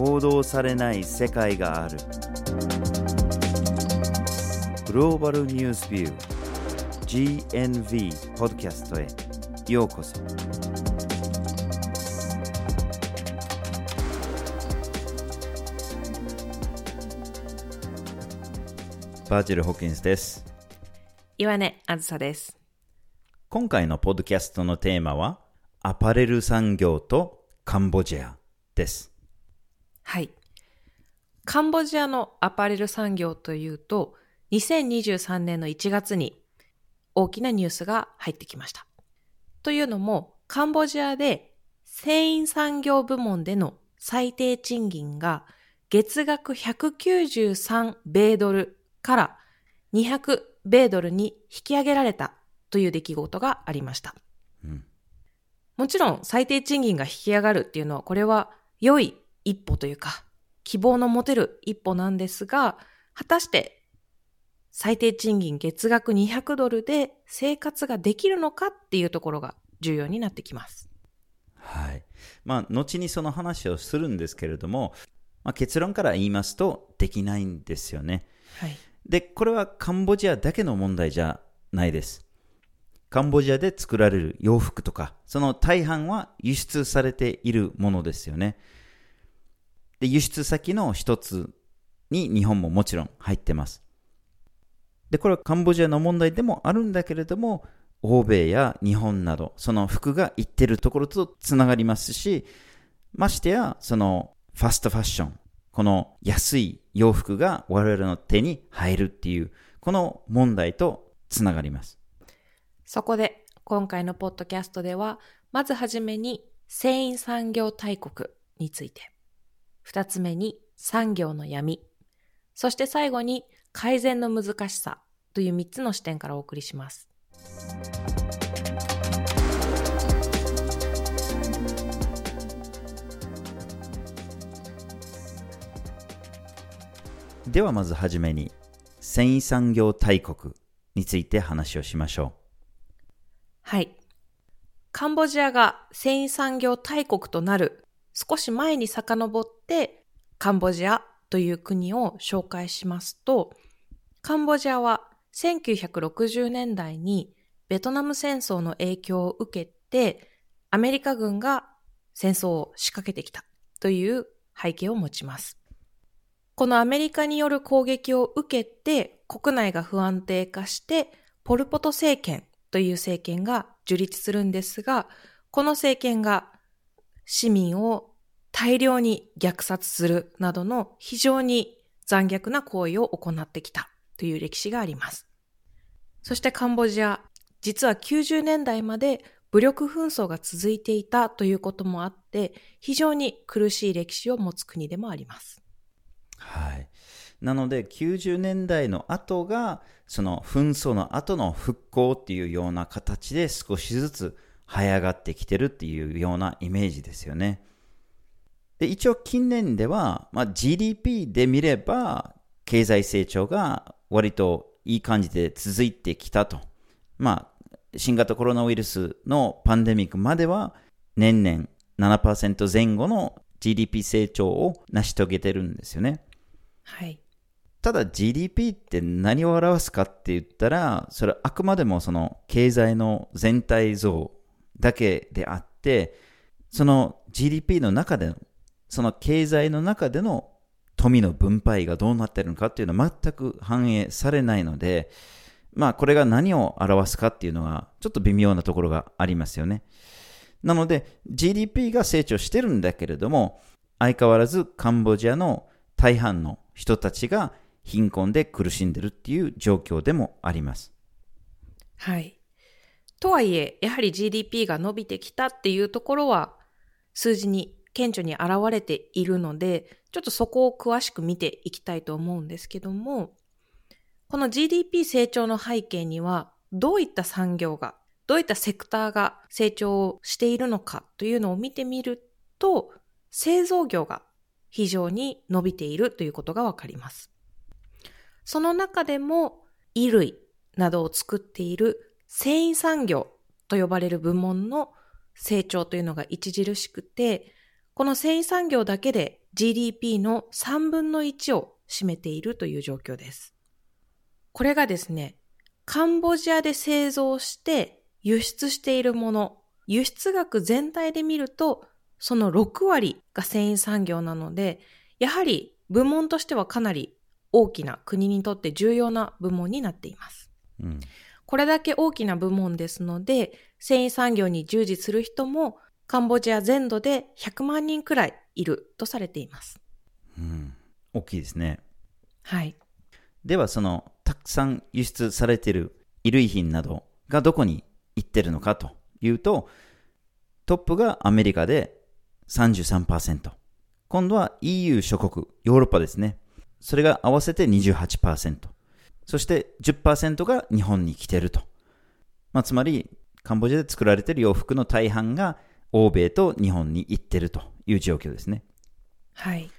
報道されない世界がある。グローバルニュースビュー GNV ポッドキャストへ。ようこそ。バーチル・ホッキンスです。岩根あずさです。今回のポッドキャストのテーマはアパレル産業とカンボジアですはい。カンボジアのアパレル産業というと、2023年の1月に大きなニュースが入ってきました。というのも、カンボジアで繊維産業部門での最低賃金が月額193米ドルから200米ドルに引き上げられたという出来事がありました。うんもちろん最低賃金が引き上がるっていうのは、これは良い一歩というか、希望の持てる一歩なんですが、果たして最低賃金月額200ドルで生活ができるのかっていうところが重要になってきます。はい。まあ、後にその話をするんですけれども、まあ、結論から言いますと、できないんですよね。はい。で、これはカンボジアだけの問題じゃないです。カンボジアで作られる洋服とか、その大半は輸出されているものですよね。で、輸出先の一つに日本ももちろん入ってます。で、これはカンボジアの問題でもあるんだけれども、欧米や日本など、その服が行ってるところとつながりますし、ましてや、そのファストファッション、この安い洋服が我々の手に入るっていう、この問題とつながります。そこで今回のポッドキャストでは、まずはじめに繊維産業大国について、二つ目に産業の闇、そして最後に改善の難しさという三つの視点からお送りします。ではまずはじめに、繊維産業大国について話をしましょはい。カンボジアが繊維産業大国となる少し前に遡ってカンボジアという国を紹介しますと、カンボジアは1960年代にベトナム戦争の影響を受けてアメリカ軍が戦争を仕掛けてきたという背景を持ちます。このアメリカによる攻撃を受けて国内が不安定化してポル・ポト政権という政権が樹立するんですが、この政権が市民を大量に虐殺するなどの非常に残虐な行為を行ってきたという歴史があります。そしてカンボジア、実は90年代まで武力紛争が続いていたということもあって、非常に苦しい歴史を持つ国でもあります。はい。なので、90年代の後が、その紛争の後の復興っていうような形で少しずつ這い上がってきてるっていうようなイメージですよね。で一応近年では、まあ、GDP で見れば経済成長が割といい感じで続いてきたと。まあ、新型コロナウイルスのパンデミックまでは年々7%前後の GDP 成長を成し遂げてるんですよね。はい。ただ GDP って何を表すかって言ったら、それはあくまでもその経済の全体像だけであって、その GDP の中での、その経済の中での富の分配がどうなってるのかっていうのは全く反映されないので、まあこれが何を表すかっていうのはちょっと微妙なところがありますよね。なので GDP が成長してるんだけれども、相変わらずカンボジアの大半の人たちが貧困で苦しんでるっていう状況でもあります。はい。とはいえ、やはり GDP が伸びてきたっていうところは、数字に顕著に現れているので、ちょっとそこを詳しく見ていきたいと思うんですけども、この GDP 成長の背景には、どういった産業が、どういったセクターが成長しているのかというのを見てみると、製造業が非常に伸びているということがわかります。その中でも衣類などを作っている繊維産業と呼ばれる部門の成長というのが著しくて、この繊維産業だけで GDP の3分の1を占めているという状況です。これがですね、カンボジアで製造して輸出しているもの、輸出額全体で見ると、その6割が繊維産業なので、やはり部門としてはかなり大きな国にとって重要な部門になっています。うん。これだけ大きな部門ですので、繊維産業に従事する人もカンボジア全土で100万人くらいいるとされています。うん。大きいですね。はい。では、その、たくさん輸出されている衣類品などがどこに行ってるのかというと、トップがアメリカで33%。今度は EU 諸国、ヨーロッパですね。それが合わせて28%。そして10%が日本に来てると。まあ、つまり、カンボジアで作られている洋服の大半が欧米と日本に行ってるという状況ですね。はい。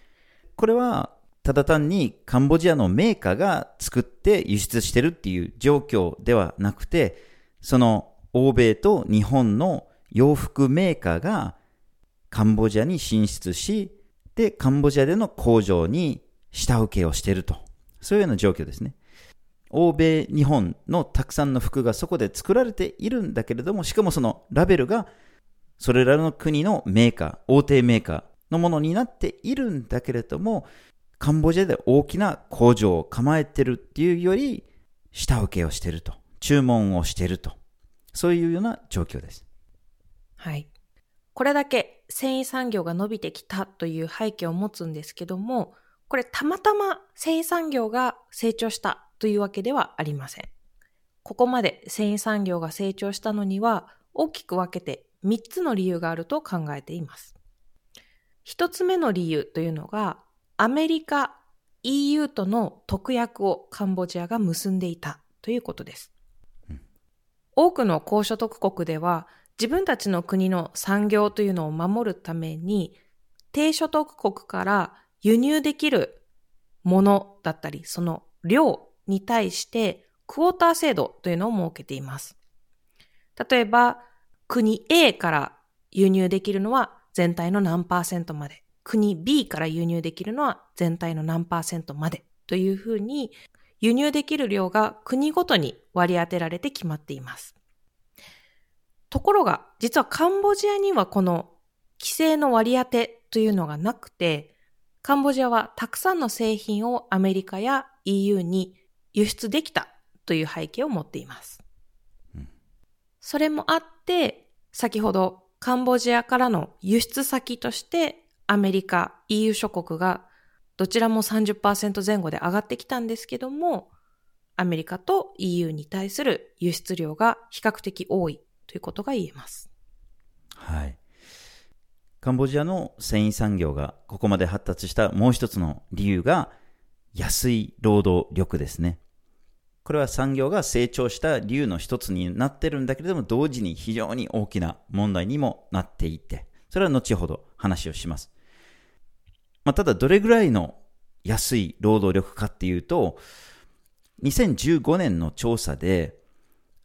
これは、ただ単にカンボジアのメーカーが作って輸出してるっていう状況ではなくて、その欧米と日本の洋服メーカーがカンボジアに進出し、で、カンボジアでの工場に下請けをしていると。そういうような状況ですね。欧米、日本のたくさんの服がそこで作られているんだけれども、しかもそのラベルがそれらの国のメーカー、大手メーカーのものになっているんだけれども、カンボジアで大きな工場を構えてるっていうより、下請けをしてると。注文をしてると。そういうような状況です。はい。これだけ繊維産業が伸びてきたという背景を持つんですけども、これたまたま繊維産業が成長したというわけではありません。ここまで繊維産業が成長したのには大きく分けて3つの理由があると考えています。1つ目の理由というのがアメリカ、EU との特約をカンボジアが結んでいたということです。多くの高所得国では自分たちの国の産業というのを守るために低所得国から輸入できるものだったりその量に対してクォーター制度というのを設けています。例えば国 A から輸入できるのは全体の何パーセントまで国 B から輸入できるのは全体の何パーセントまでというふうに輸入できる量が国ごとに割り当てられて決まっています。ところが、実はカンボジアにはこの規制の割り当てというのがなくて、カンボジアはたくさんの製品をアメリカや EU に輸出できたという背景を持っています。それもあって、先ほどカンボジアからの輸出先としてアメリカ、EU 諸国がどちらも30%前後で上がってきたんですけども、アメリカと EU に対する輸出量が比較的多いということが言えます。はい。カンボジアの繊維産業がここまで発達したもう一つの理由が安い労働力ですね。これは産業が成長した理由の一つになってるんだけれども、同時に非常に大きな問題にもなっていて、それは後ほど話をします。まあ、ただどれぐらいの安い労働力かっていうと、2015年の調査で、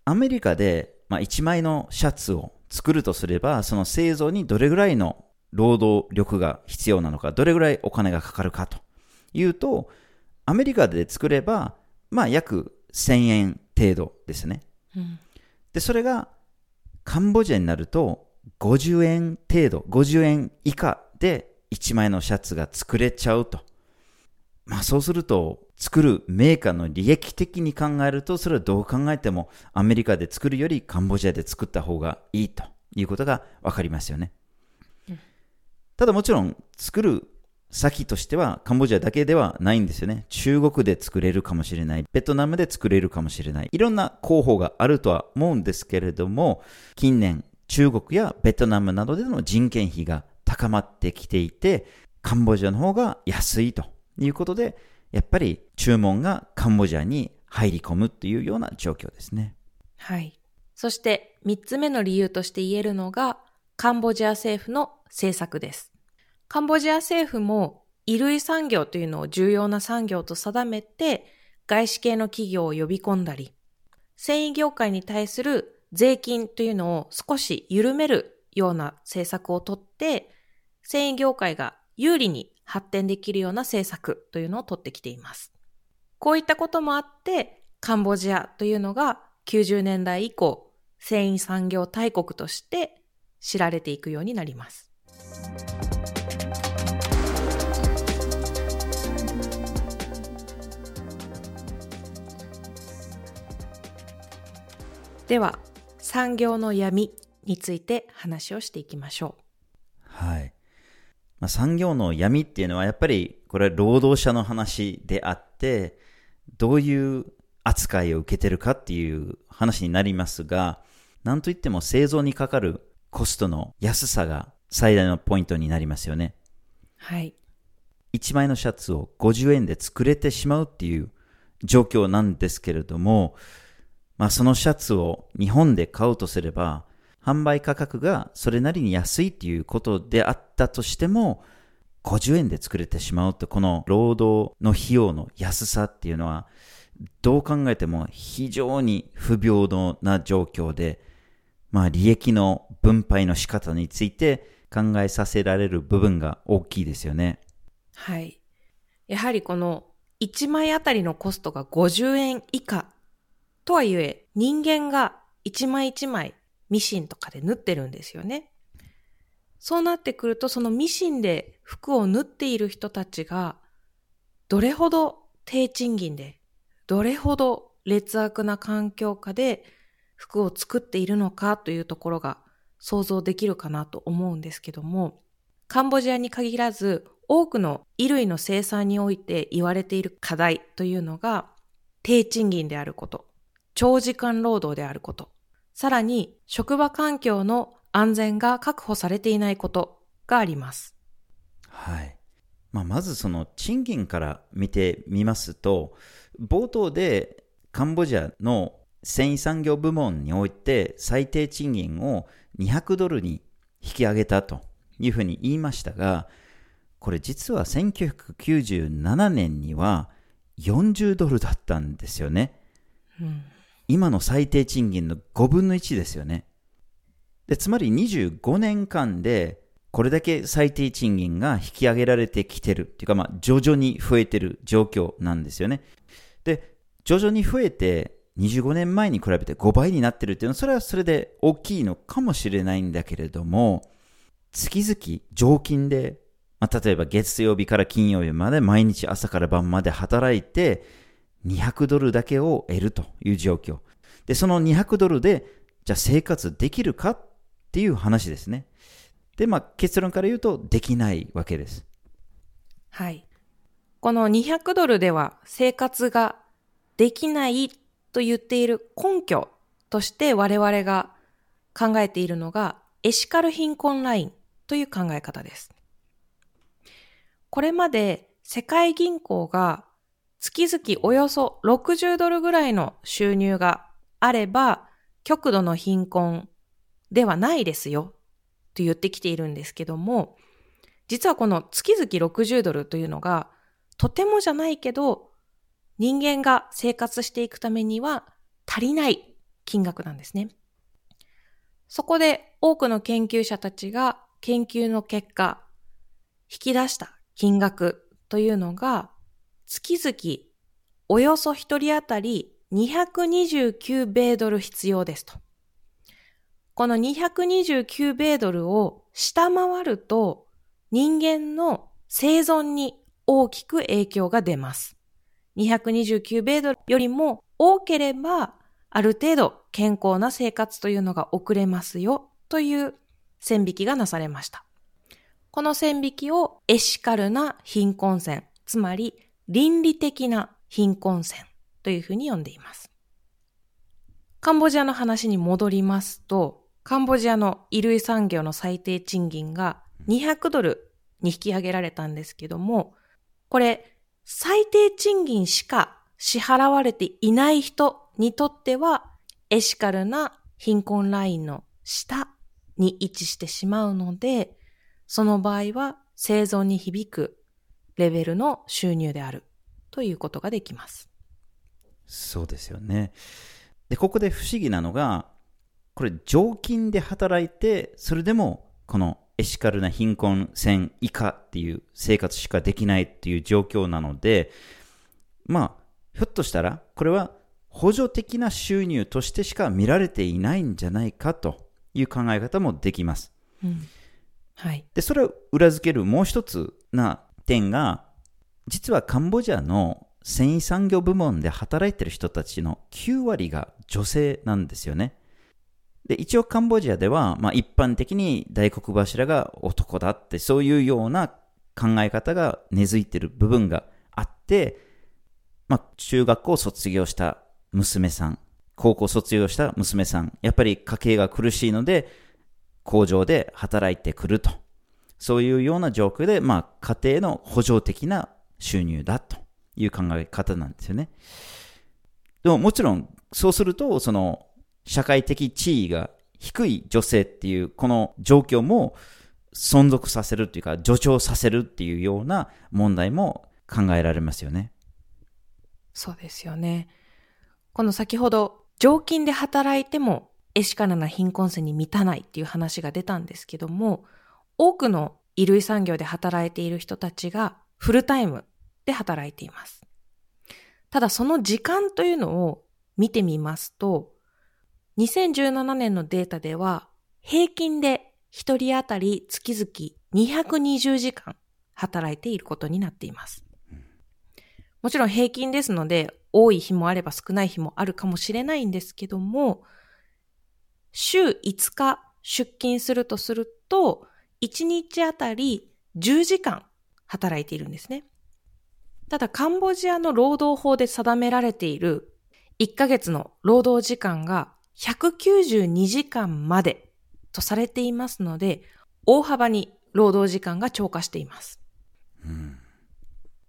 アメリカで、まあ、1枚のシャツを作るとすれば、その製造にどれぐらいの労働力が必要なのか、どれぐらいお金がかかるかというと、アメリカで作れば、まあ、約1000円程度ですね。うんで、それがカンボジアになると50円程度、50円以下で1枚のシャツが作れちゃうと。まあそうすると、作るメーカーの利益的に考えると、それはどう考えてもアメリカで作るよりカンボジアで作った方がいいということがわかりますよね。ただもちろん作る先としてはカンボジアだけではないんですよね。中国で作れるかもしれない。ベトナムで作れるかもしれない。いろんな候補があるとは思うんですけれども、近年中国やベトナムなどでの人件費が高まってきていて、カンボジアの方が安いということで、やっぱり注文がカンボジアに入り込むっていうような状況ですね。はい。そして3つ目の理由として言えるのがカンボジア政府の政策です。カンボジア政府も衣類産業というのを重要な産業と定めて外資系の企業を呼び込んだり、繊維業界に対する税金というのを少し緩めるような政策をとって、繊維業界が有利に発展できるような政策というのを取ってきています。こういったこともあって、カンボジアというのが90年代以降、繊維産業大国として知られていくようになります。では、産業の闇について話をしていきましょう。はい。まあ、産業の闇っていうのはやっぱりこれは労働者の話であって、どういう扱いを受けてるかっていう話になりますが、なんといっても製造にかかるコストの安さが最大のポイントになりますよね。はい。1枚のシャツを50円で作れてしまうっていう状況なんですけれども、まあそのシャツを日本で買うとすれば、販売価格がそれなりに安いっていうことであったとしても、50円で作れてしまうと、この労働の費用の安さっていうのは、どう考えても非常に不平等な状況で、まあ利益の分配の仕方について考えさせられる部分が大きいですよね。はい。やはりこの1枚あたりのコストが50円以下とはいえ人間が1枚1枚ミシンとかで縫ってるんですよね。そうなってくるとそのミシンで服を縫っている人たちがどれほど低賃金でどれほど劣悪な環境下で服を作っているのかというところが想像できるかなと思うんですけども、カンボジアに限らず多くの衣類の生産において言われている課題というのが低賃金であること、長時間労働であること、さらに職場環境の安全が確保されていないことがあります。はい。まあ、まずその賃金から見てみますと、冒頭でカンボジアの繊維産業部門において最低賃金を200ドルに引き上げたというふうに言いましたが、これ実は1997年には40ドルだったんですよね。うん、今の最低賃金の5分の1ですよね。でつまり25年間でこれだけ最低賃金が引き上げられてきてるっていうか、まあ、徐々に増えてる状況なんですよね。で、徐々に増えて25年前に比べて5倍になってるっていうのは、それはそれで大きいのかもしれないんだけれども、月々常勤で、まあ、例えば月曜日から金曜日まで毎日朝から晩まで働いて、200ドルだけを得るという状況。で、その200ドルで、じゃあ生活できるかっていう話ですね。で、まあ結論から言うと、できないわけです。はい。この200ドルでは生活ができないと言っている根拠として我々が考えているのがエシカル貧困ラインという考え方です。これまで世界銀行が月々およそ60ドルぐらいの収入があれば極度の貧困ではないですよと言ってきているんですけども実はこの月々60ドルというのがとてもじゃないけど人間が生活していくためには足りない金額なんですね。そこで多くの研究者たちが研究の結果、引き出した金額というのが月々およそ一人当たり229米ドル必要ですと。この229米ドルを下回ると人間の生存に大きく影響が出ます。229米ドルよりも多ければ、ある程度健康な生活というのが遅れますよという線引きがなされました。この線引きをエシカルな貧困線、つまり倫理的な貧困線というふうに呼んでいます。カンボジアの話に戻りますと、カンボジアの衣類産業の最低賃金が200ドルに引き上げられたんですけども、これ最低賃金しか支払われていない人にとっては、エシカルな貧困ラインの下に位置してしまうので、その場合は生存に響くレベルの収入であるということができます。そうですよね。で、ここで不思議なのが、これ常勤で働いて、それでもこのエシカルな貧困線以下っていう生活しかできないっていう状況なので、まあ、ひょっとしたら、これは補助的な収入としてしか見られていないんじゃないかという考え方もできます。うん、はい。で、それを裏付けるもう一つな点が、実はカンボジアの繊維産業部門で働いてる人たちの9割が女性なんですよね。で、一応カンボジアでは、まあ一般的に大黒柱が男だって、そういうような考え方が根付いてる部分があって、まあ中学校を卒業した娘さん、高校卒業した娘さん、やっぱり家計が苦しいので、工場で働いてくると。そういうような状況で、まあ家庭の補助的な収入だという考え方なんですよね。でももちろん、そうすると、その社会的地位が低い女性っていうこの状況も存続させるっていうか助長させるっていうような問題も考えられますよね。そうですよね。この先ほど常勤で働いてもエシカルな貧困線に満たないっていう話が出たんですけども、多くの衣類産業で働いている人たちがフルタイムで働いています。ただその時間というのを見てみますと、2017年のデータでは、平均で1人当たり月々220時間働いていることになっています。もちろん平均ですので、多い日もあれば少ない日もあるかもしれないんですけども、週5日出勤するとすると、1日あたり10時間働いているんですね。ただ、カンボジアの労働法で定められている1ヶ月の労働時間が192時間までとされていますので、大幅に労働時間が超過しています。うん、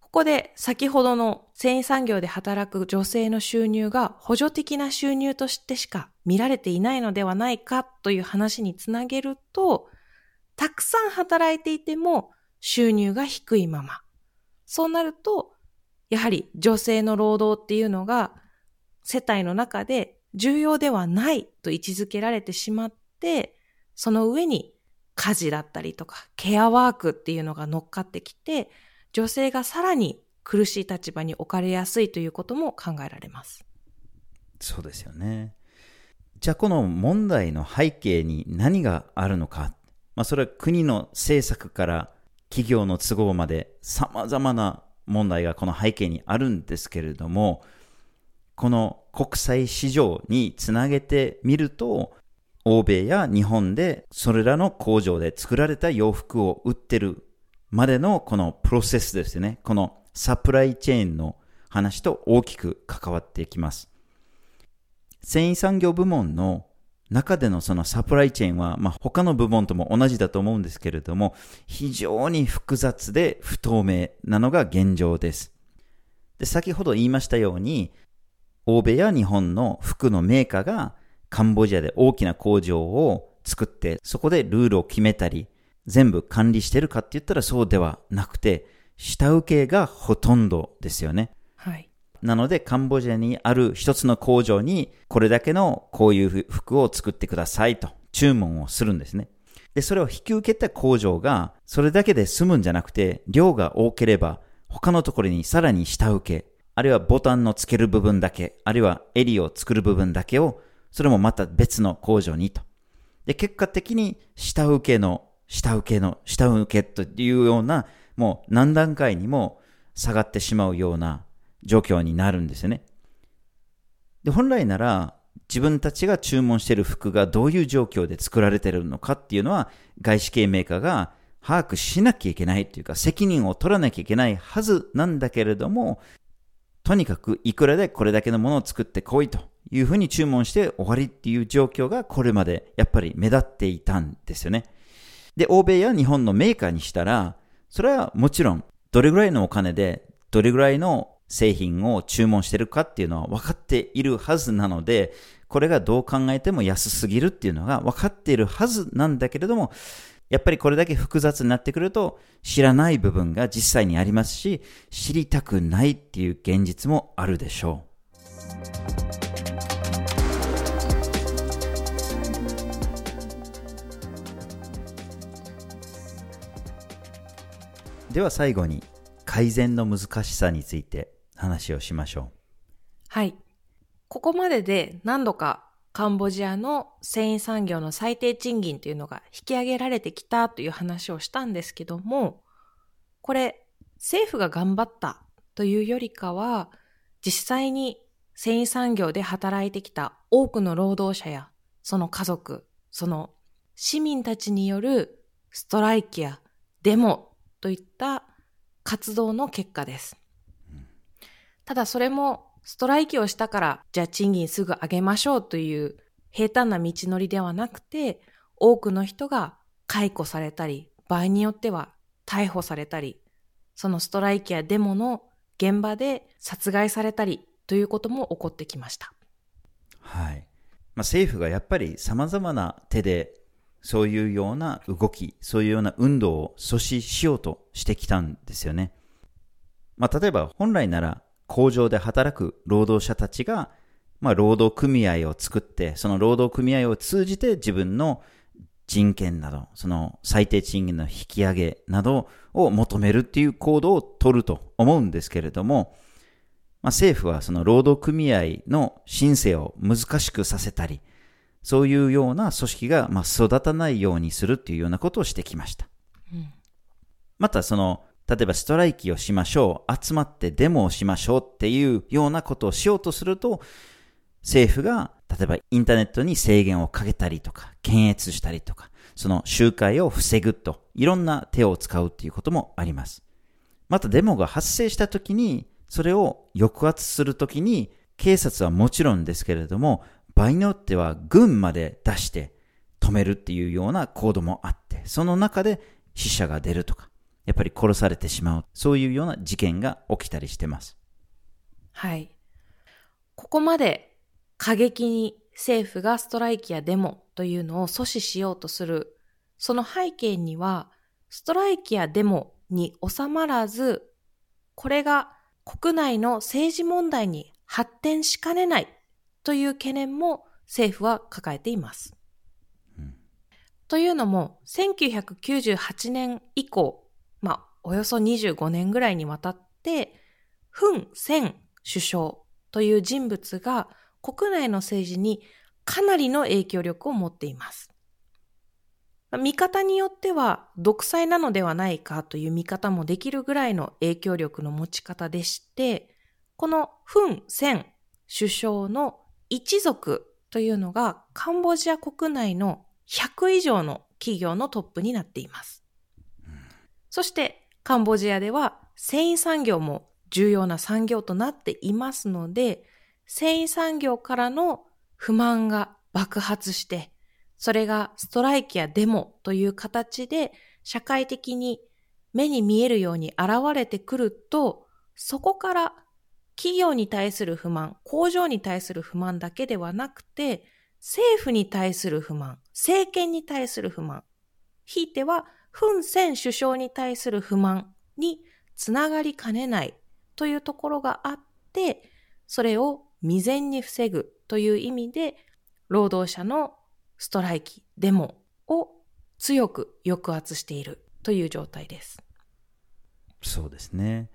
ここで先ほどの繊維産業で働く女性の収入が補助的な収入としてしか見られていないのではないかという話につなげると、たくさん働いていても収入が低いまま。そうなると、やはり女性の労働っていうのが世帯の中で重要ではないと位置づけられてしまって、その上に家事だったりとかケアワークっていうのが乗っかってきて、女性がさらに苦しい立場に置かれやすいということも考えられます。そうですよね。じゃあこの問題の背景に何があるのか。まあそれは国の政策から企業の都合まで様々な問題がこの背景にあるんですけれども、この国際市場につなげてみると、欧米や日本でそれらの工場で作られた洋服を売ってるまでのこのプロセスですね。このサプライチェーンの話と大きく関わってきます。繊維産業部門の中でのそのサプライチェーンは、まあ、他の部門とも同じだと思うんですけれども、非常に複雑で不透明なのが現状です。で、先ほど言いましたように、欧米や日本の服のメーカーがカンボジアで大きな工場を作って、そこでルールを決めたり、全部管理してるかって言ったらそうではなくて、下請けがほとんどですよね。なので、カンボジアにある一つの工場に、これだけのこういう服を作ってくださいと注文をするんですね。で、それを引き受けた工場が、それだけで済むんじゃなくて、量が多ければ、他のところにさらに下請け、あるいはボタンの付ける部分だけ、あるいは襟を作る部分だけを、それもまた別の工場にと。で、結果的に下請けの、下請けの、下請けというような、もう何段階にも下がってしまうような状況になるんですよね。で、本来なら、自分たちが注文している服がどういう状況で作られてるのかっていうのは、外資系メーカーが把握しなきゃいけないというか、責任を取らなきゃいけないはずなんだけれども、とにかくいくらでこれだけのものを作ってこいというふうに注文して終わりっていう状況がこれまでやっぱり目立っていたんですよね。で、欧米や日本のメーカーにしたら、それはもちろんどれぐらいのお金でどれぐらいの製品を注文してるかっていうのは分かっているはずなので、これがどう考えても安すぎるっていうのが分かっているはずなんだけれども、やっぱりこれだけ複雑になってくると知らない部分が実際にありますし、知りたくないっていう現実もあるでしょう。では最後に改善の難しさについて話をしましょうはい。ここまでで何度かカンボジアの繊維産業の最低賃金というのが引き上げられてきたという話をしたんですけども、これ政府が頑張ったというよりかは、実際に繊維産業で働いてきた多くの労働者やその家族、その市民たちによるストライキやデモといった活動の結果です。ただそれもストライキをしたからじゃあ賃金すぐ上げましょうという平坦な道のりではなくて多くの人が解雇されたり場合によっては逮捕されたりそのストライキやデモの現場で殺害されたりということも起こってきました。はい。まあ、政府がやっぱり様々な手でそういうような動き、そういうような運動を阻止しようとしてきたんですよね。まあ、例えば本来なら工場で働く労働者たちが、まあ、労働組合を作って、その労働組合を通じて自分の人権など、その最低賃金の引き上げなどを求めるっていう行動を取ると思うんですけれども、まあ、政府はその労働組合の申請を難しくさせたり、そういうような組織がまあ育たないようにするっていうようなことをしてきました。うんまたその、例えばストライキをしましょう、集まってデモをしましょうっていうようなことをしようとすると、政府が例えばインターネットに制限をかけたりとか、検閲したりとか、その集会を防ぐと、いろんな手を使うっていうこともあります。またデモが発生した時に、それを抑圧する時に、警察はもちろんですけれども、場合によっては軍まで出して止めるっていうような行動もあって、その中で死者が出るとか、やっぱり殺されてしまう、そういうような事件が起きたりしてます。はい。ここまで過激に政府がストライキやデモというのを阻止しようとする、その背景には、ストライキやデモに収まらず、これが国内の政治問題に発展しかねないという懸念も政府は抱えています。というのも、1998年以降、まあ、およそ25年ぐらいにわたって、フン・セン首相という人物が国内の政治にかなりの影響力を持っています。見方によっては独裁なのではないかという見方もできるぐらいの影響力の持ち方でして、このフン・セン首相の一族というのがカンボジア国内の100以上の企業のトップになっています。そしてカンボジアでは繊維産業も重要な産業となっていますので、繊維産業からの不満が爆発して、それがストライキやデモという形で社会的に目に見えるように現れてくると、そこから企業に対する不満、工場に対する不満だけではなくて、政府に対する不満、政権に対する不満、ひいてはフン・セン首相に対する不満につながりかねないというところがあって、それを未然に防ぐという意味で、労働者のストライキ、デモを強く抑圧しているという状態です。そうですね。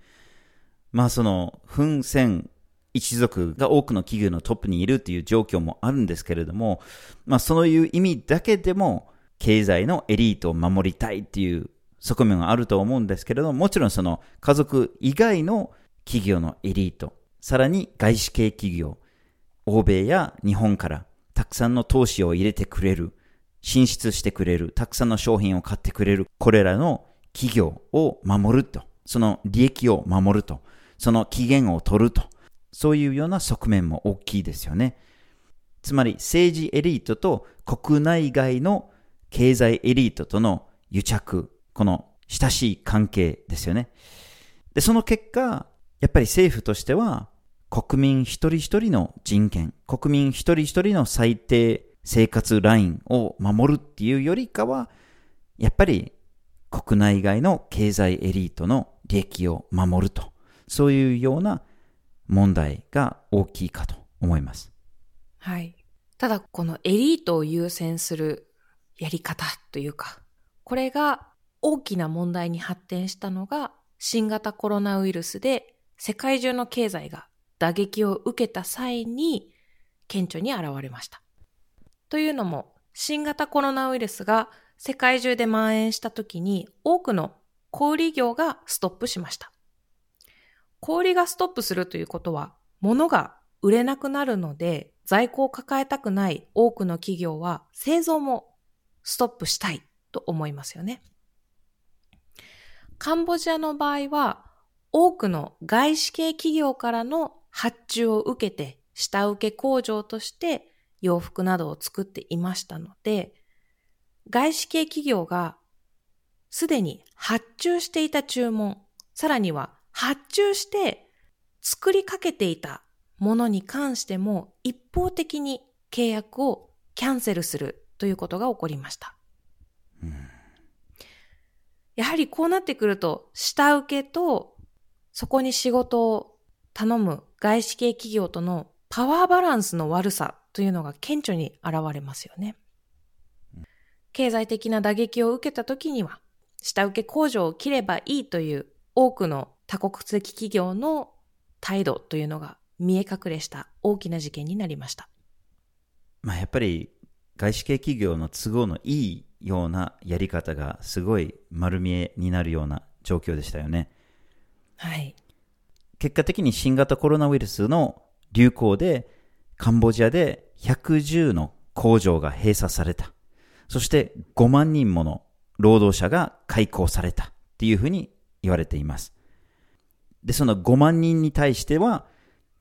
まあその、フン・セン一族が多くの企業のトップにいるという状況もあるんですけれども、まあそういう意味だけでも、経済のエリートを守りたいっていう側面があると思うんですけれども、もちろんその家族以外の企業のエリート、さらに外資系企業、欧米や日本からたくさんの投資を入れてくれる、進出してくれる、たくさんの商品を買ってくれる、これらの企業を守ると、その利益を守ると、その期限を取ると、そういうような側面も大きいですよね。つまり政治エリートと国内外の経済エリートとの癒着、この親しい関係ですよね。で、その結果、やっぱり政府としては、国民一人一人の人権、国民一人一人の最低生活ラインを守るっていうよりかは、やっぱり国内外の経済エリートの利益を守ると、そういうような問題が大きいかと思います。はい。ただ、このエリートを優先するやり方というか、これが大きな問題に発展したのが新型コロナウイルスで世界中の経済が打撃を受けた際に顕著に現れました。というのも新型コロナウイルスが世界中で蔓延した時に多くの小売業がストップしました。小売がストップするということは物が売れなくなるので在庫を抱えたくない多くの企業は製造もストップしたいと思いますよね。カンボジアの場合は多くの外資系企業からの発注を受けて下請け工場として洋服などを作っていましたので、外資系企業がすでに発注していた注文、さらには発注して作りかけていたものに関しても一方的に契約をキャンセルするということが起こりました。うん、やはりこうなってくると、下請けとそこに仕事を頼む外資系企業とのパワーバランスの悪さというのが顕著に現れますよね。経済的な打撃を受けた時には、下請け工場を切ればいいという多くの多国籍企業の態度というのが見え隠れした大きな事件になりました。まあ、やっぱり外資系企業の都合のいいようなやり方がすごい丸見えになるような状況でしたよね。はい。結果的に新型コロナウイルスの流行でカンボジアで110の工場が閉鎖された。そして5万人もの労働者が解雇されたっていうふうに言われています。で、その5万人に対しては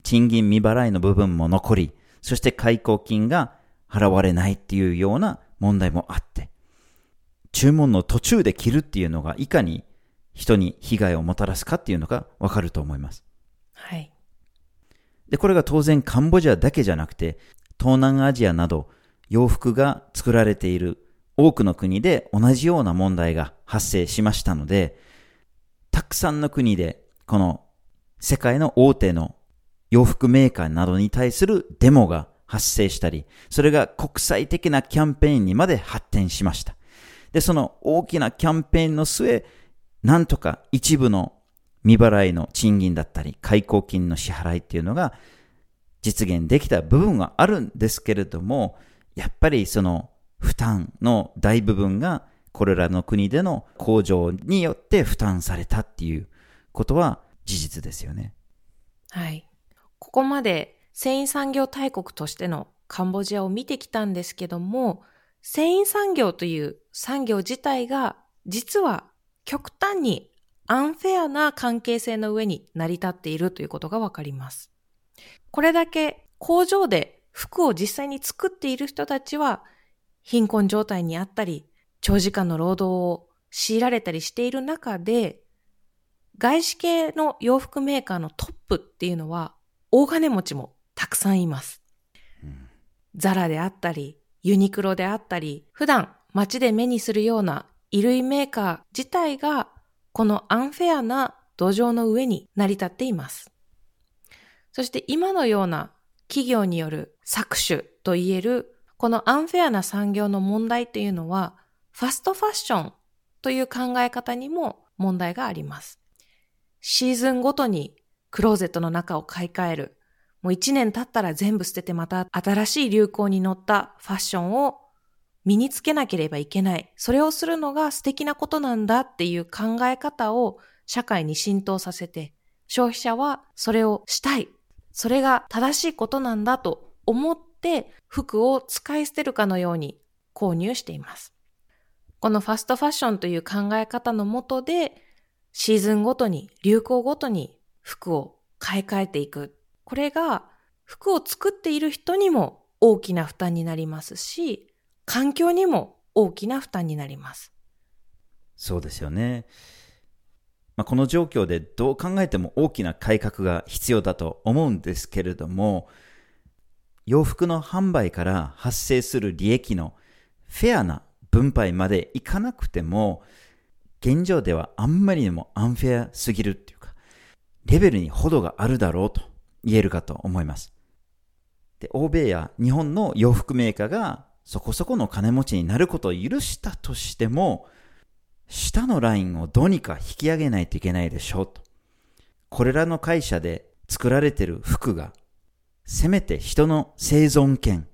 賃金未払いの部分も残り、そして解雇金が払われないっていうような問題もあって、注文の途中で切るっていうのがいかに人に被害をもたらすかっていうのがわかると思います。はい。で、これが当然カンボジアだけじゃなくて、東南アジアなど洋服が作られている多くの国で同じような問題が発生しましたので、たくさんの国でこの世界の大手の洋服メーカーなどに対するデモが発生したり、それが国際的なキャンペーンにまで発展しました。で、その大きなキャンペーンの末、なんとか一部の未払いの賃金だったり、開口金の支払いっていうのが実現できた部分はあるんですけれども、やっぱりその負担の大部分がこれらの国での工場によって負担されたっていうことは事実ですよね。はい。ここまで繊維産業大国としてのカンボジアを見てきたんですけども、繊維産業という産業自体が実は極端にアンフェアな関係性の上に成り立っているということがわかります。これだけ工場で服を実際に作っている人たちは貧困状態にあったり、長時間の労働を強いられたりしている中で、外資系の洋服メーカーのトップっていうのは大金持ちもたくさんいます。うん、 ZARA であったり、ユニクロであったり、普段街で目にするような衣類メーカー自体がこのアンフェアな土壌の上に成り立っています。そして今のような企業による搾取と言えるこのアンフェアな産業の問題というのはファストファッションという考え方にも問題があります。シーズンごとにクローゼットの中を買い替える。もう一年経ったら全部捨ててまた新しい流行に乗ったファッションを身につけなければいけない。それをするのが素敵なことなんだっていう考え方を社会に浸透させて、消費者はそれをしたい。それが正しいことなんだと思って服を使い捨てるかのように購入しています。このファストファッションという考え方のもとでシーズンごとに、流行ごとに服を買い替えていく。これが服を作っている人にも大きな負担になりますし、環境にも大きな負担になります。そうですよね。まあ、この状況でどう考えても大きな改革が必要だと思うんですけれども、洋服の販売から発生する利益のフェアな分配までいかなくても、現状ではあんまりにもアンフェアすぎるっていうか、レベルにほどがあるだろうと言えるかと思います。で、欧米や日本の洋服メーカーがそこそこの金持ちになることを許したとしても、下のラインをどうにか引き上げないといけないでしょうと。これらの会社で作られている服が、せめて人の生存権、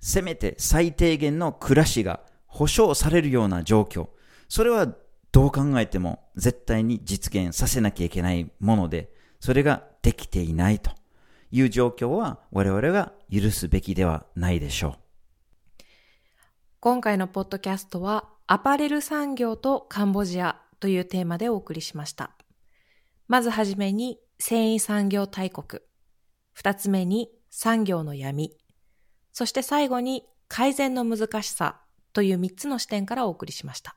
せめて最低限の暮らしが保障されるような状況、それはどう考えても絶対に実現させなきゃいけないもので、それができていないという状況は我々が許すべきではないでしょう。今回のポッドキャストはアパレル産業とカンボジアというテーマでお送りしました。まずはじめに繊維産業大国。二つ目に産業の闇。そして最後に改善の難しさという三つの視点からお送りしました。